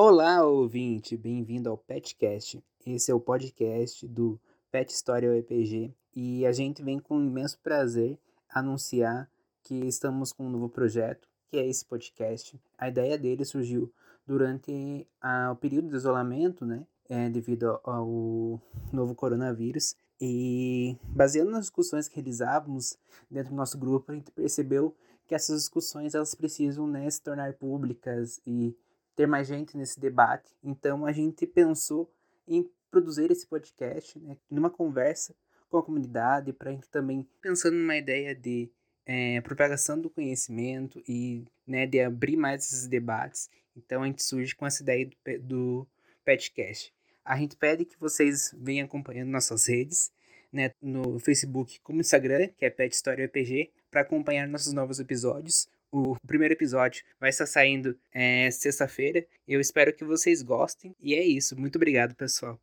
Olá, ouvinte, bem-vindo ao Petcast. Esse é o podcast do Pet Story UEPG e a gente vem com imenso prazer anunciar que estamos com um novo projeto, que é esse podcast. A ideia dele surgiu durante a, o período de isolamento, né, é, devido ao, ao novo coronavírus. E baseando nas discussões que realizávamos dentro do nosso grupo, a gente percebeu que essas discussões elas precisam né, se tornar públicas e ter mais gente nesse debate. Então a gente pensou em produzir esse podcast, né, numa conversa com a comunidade, para a gente também pensando numa ideia de é, propagação do conhecimento e né, de abrir mais esses debates. Então a gente surge com essa ideia do, do podcast. A gente pede que vocês venham acompanhando nossas redes, né, no Facebook como Instagram, que é Pet História EPG, para acompanhar nossos novos episódios. O primeiro episódio vai estar saindo é, sexta-feira. Eu espero que vocês gostem. E é isso. Muito obrigado, pessoal.